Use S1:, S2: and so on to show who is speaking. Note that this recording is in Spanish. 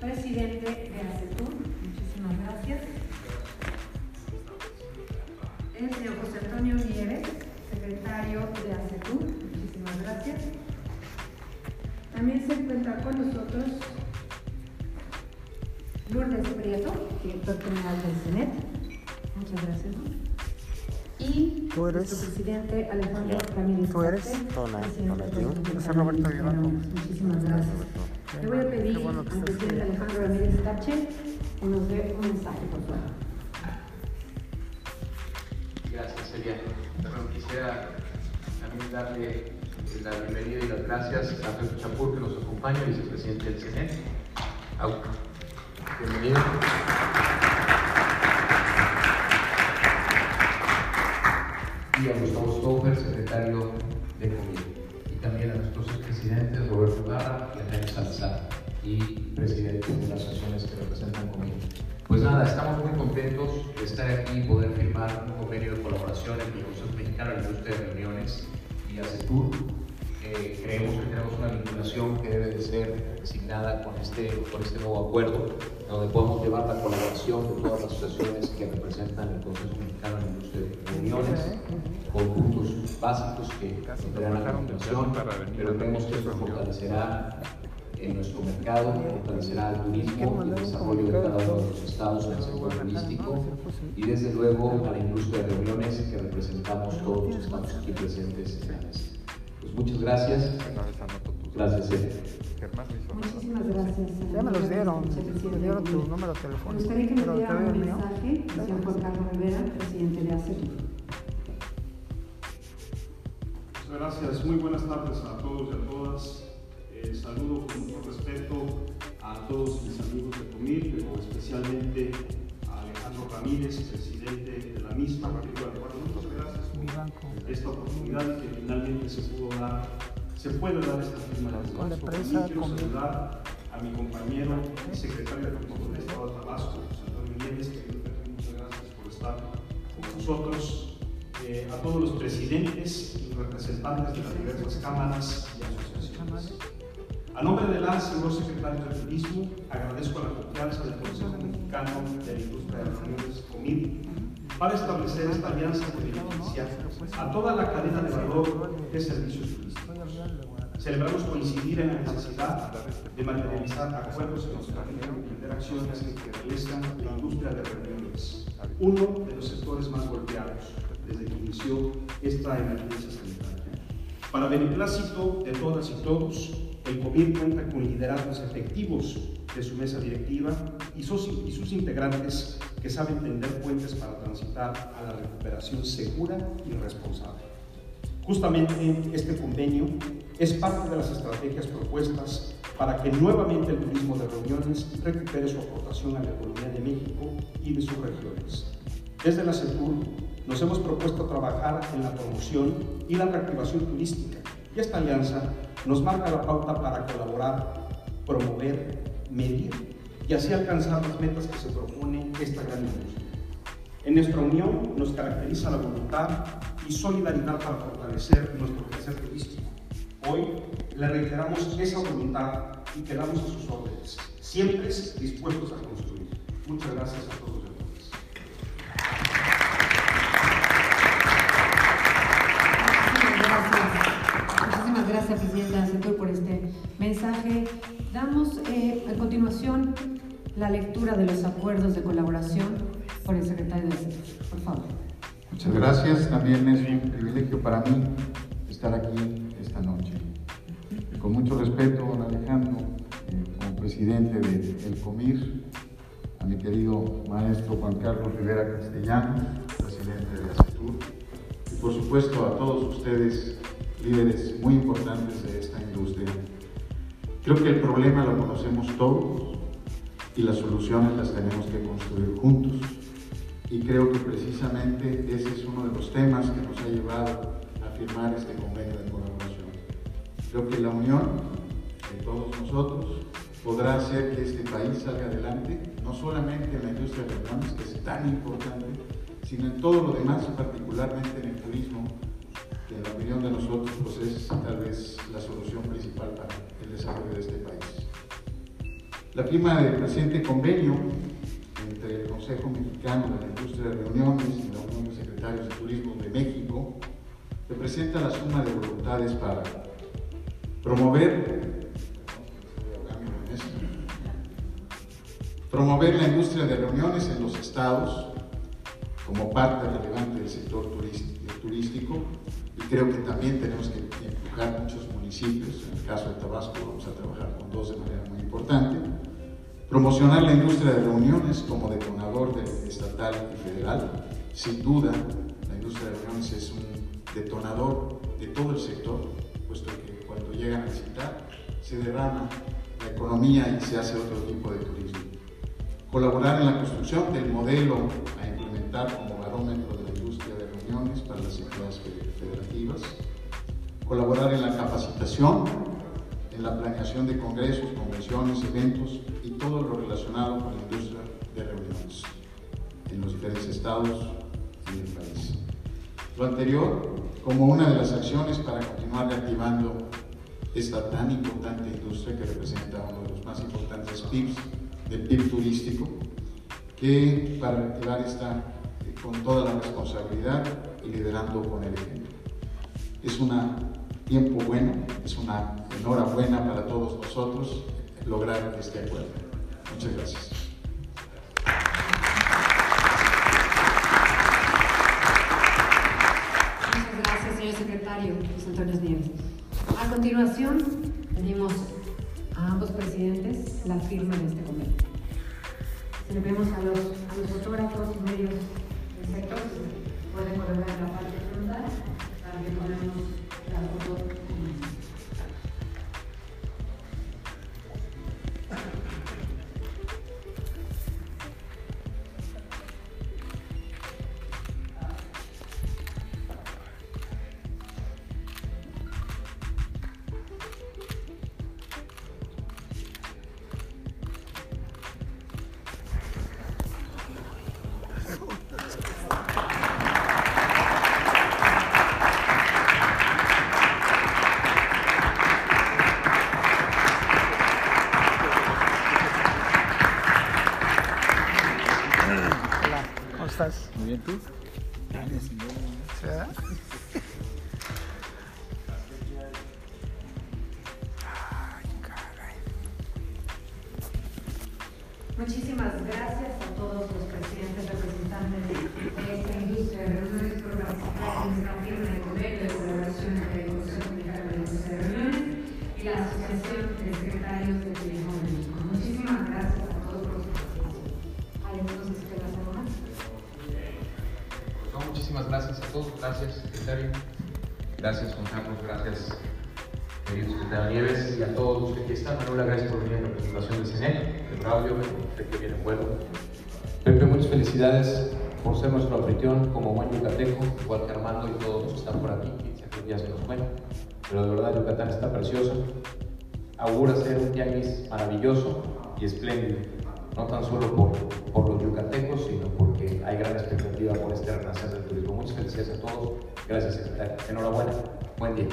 S1: presidente de ACETUR. Muchísimas gracias. El señor José Antonio Nieves, secretario de ACETUR. Muchísimas gracias. También se encuentra con nosotros Lourdes Prieto, director general del CENET. Muchas gracias. Y
S2: ¿Tú eres?
S1: nuestro presidente Alejandro Ramírez.
S2: ¿Tú eres? Yo soy Roberto.
S1: Muchísimas gracias. Le voy a pedir
S2: bueno que
S1: al presidente. Alejandro Ramírez Tache que nos dé un mensaje, por favor.
S3: Gracias, Celia. Bueno, quisiera también darle la bienvenida y las gracias a Alfredo Chapur, que nos acompaña, vicepresidente del CNE. Bienvenido. Y a Gustavo Stover, secretario de Comida. También a nuestros expresidentes Roberto Barra y Jaime Salazar, y presidentes de las asociaciones que representan Comida. Pues nada, estamos muy contentos de estar aquí y poder firmar un convenio de colaboración entre el Consejo Mexicano de la Industria de Reuniones y ACETUR. Eh, creemos que tenemos una vinculación que debe de ser designada con este, con este nuevo acuerdo, donde podemos llevar la colaboración de todas las asociaciones que representan el Consejo Mexicano de la Industria de Reuniones, con puntos básicos que tendrán la vinculación, pero creemos que esto fortalecerá en nuestro mercado, fortalecerá el turismo, el desarrollo de cada uno de los estados en el sector turístico y desde luego a la industria de reuniones que representamos todos los que estamos aquí presentes en la mesa. Pues muchas gracias. Gracias, Ed.
S1: Muchísimas gracias.
S2: Ya me los dieron, me dieron tu
S1: de
S2: número
S1: Me gustaría que me diera un mensaje, señor Juan Carlos Rivera, presidente de.
S4: Gracias, muy buenas tardes a todos y a todas. Eh, saludo con mucho respeto a todos mis amigos de Comil, pero especialmente a Alejandro Ramírez, presidente de la misma. muchas gracias por esta oportunidad que finalmente se pudo dar, se puede dar esta firma de También quiero saludar a mi compañero y secretario de Cultura del Estado de Tabasco, José Antonio Nieves, que muchas gracias por estar con nosotros eh, a todos los presidentes y representantes de las diversas cámaras y asociaciones. A nombre del ANS, señor secretario de Turismo, agradezco la confianza del Consejo Mexicano de la Industria de Reuniones COMID para establecer esta alianza que beneficia a toda la cadena de valor de servicios turísticos. Celebramos coincidir en la necesidad de materializar acuerdos que nos permitan emprender acciones que realizan la industria de reuniones, uno de los sectores más golpeados desde que inició esta emergencia sanitaria. Para beneplácito de todas y todos, el COVID cuenta con liderazgos efectivos de su mesa directiva y sus, y sus integrantes que saben tender puentes para transitar a la recuperación segura y responsable. Justamente este convenio es parte de las estrategias propuestas para que nuevamente el turismo de reuniones recupere su aportación a la economía de México y de sus regiones. Desde la CETUR nos hemos propuesto trabajar en la promoción y la reactivación turística y esta alianza nos marca la pauta para colaborar, promover, medir y así alcanzar las metas que se propone esta gran industria. En nuestra unión nos caracteriza la voluntad y solidaridad para fortalecer nuestro crecer turístico. Hoy le reiteramos esa voluntad y quedamos a sus órdenes, siempre dispuestos a construir. Muchas gracias a todos
S1: gracias, de por este mensaje. Damos eh, a continuación la lectura de los acuerdos de colaboración por el secretario de ACETUR. Por favor.
S5: Muchas gracias, también es un privilegio para mí estar aquí esta noche. Con mucho respeto, don Alejandro, eh, como presidente del COMIR, a mi querido maestro Juan Carlos Rivera Castellanos, presidente de ACETUR, y por supuesto a todos ustedes, líderes muy importantes de. Creo que el problema lo conocemos todos y las soluciones las tenemos que construir juntos. Y creo que precisamente ese es uno de los temas que nos ha llevado a firmar este convenio de colaboración. Creo que la unión de todos nosotros podrá hacer que este país salga adelante, no solamente en la industria de reuniones, que es tan importante, sino en todo lo demás, particularmente en el turismo, que la opinión de nosotros pues es tal vez la solución principal para el desarrollo de este país. La firma del presente convenio entre el Consejo Mexicano de la Industria de Reuniones y la Unión de Secretarios de Turismo de México representa la suma de voluntades para promover promover la industria de reuniones en los estados como parte relevante del sector turístico y creo que también tenemos que empujar muchos municipios, en el caso de Tabasco vamos a trabajar con dos de manera muy importante, promocionar la industria de reuniones como detonador de estatal y federal, sin duda la industria de reuniones es un detonador de todo el sector, puesto que cuando llegan a visitar se derrama la economía y se hace otro tipo de turismo. Colaborar en la construcción del modelo como barómetro de la industria de reuniones para las entidades federativas. Colaborar en la capacitación, en la planeación de congresos, convenciones, eventos y todo lo relacionado con la industria de reuniones en los diferentes estados y en el país. Lo anterior como una de las acciones para continuar reactivando esta tan importante industria que representa uno de los más importantes PIBs del PIB turístico, que para reactivar está con toda la responsabilidad y liderando con el ejemplo. Es un tiempo bueno, es una enhorabuena para todos nosotros lograr este acuerdo. Muchas gracias.
S1: Muchas gracias, señor secretario José Antonio Nieves. A continuación, pedimos a ambos presidentes la firma de este convenio. Celebremos a los, a los fotógrafos, medios sector, pueden colocar la parte frontal que ponemos la foto. Muchísimas gracias a todos los presidentes representantes de esta industria de reuniones por participar en esta firma de colaboración entre el Consejo Mexicano de Reuniones y la Asociación de Secretarios de
S3: gracias secretario, gracias Juan Carlos, gracias querido secretario Nieves y a todos los que aquí están. Manuela, gracias por venir en representación del CENEC, de Braulio, usted que viene en vuelo. Pepe, muchas felicidades por ser nuestro anfitrión como buen yucateco, igual que Armando y todos los que están por aquí, 15 días se nos fue, pero de verdad Yucatán está precioso, augura ser un tianguis maravilloso y espléndido no tan solo por, por los yucatecos, sino porque hay gran expectativa por este renacer del turismo. Muchas felicidades a todos. Gracias, secretario. Enhorabuena. Buen día.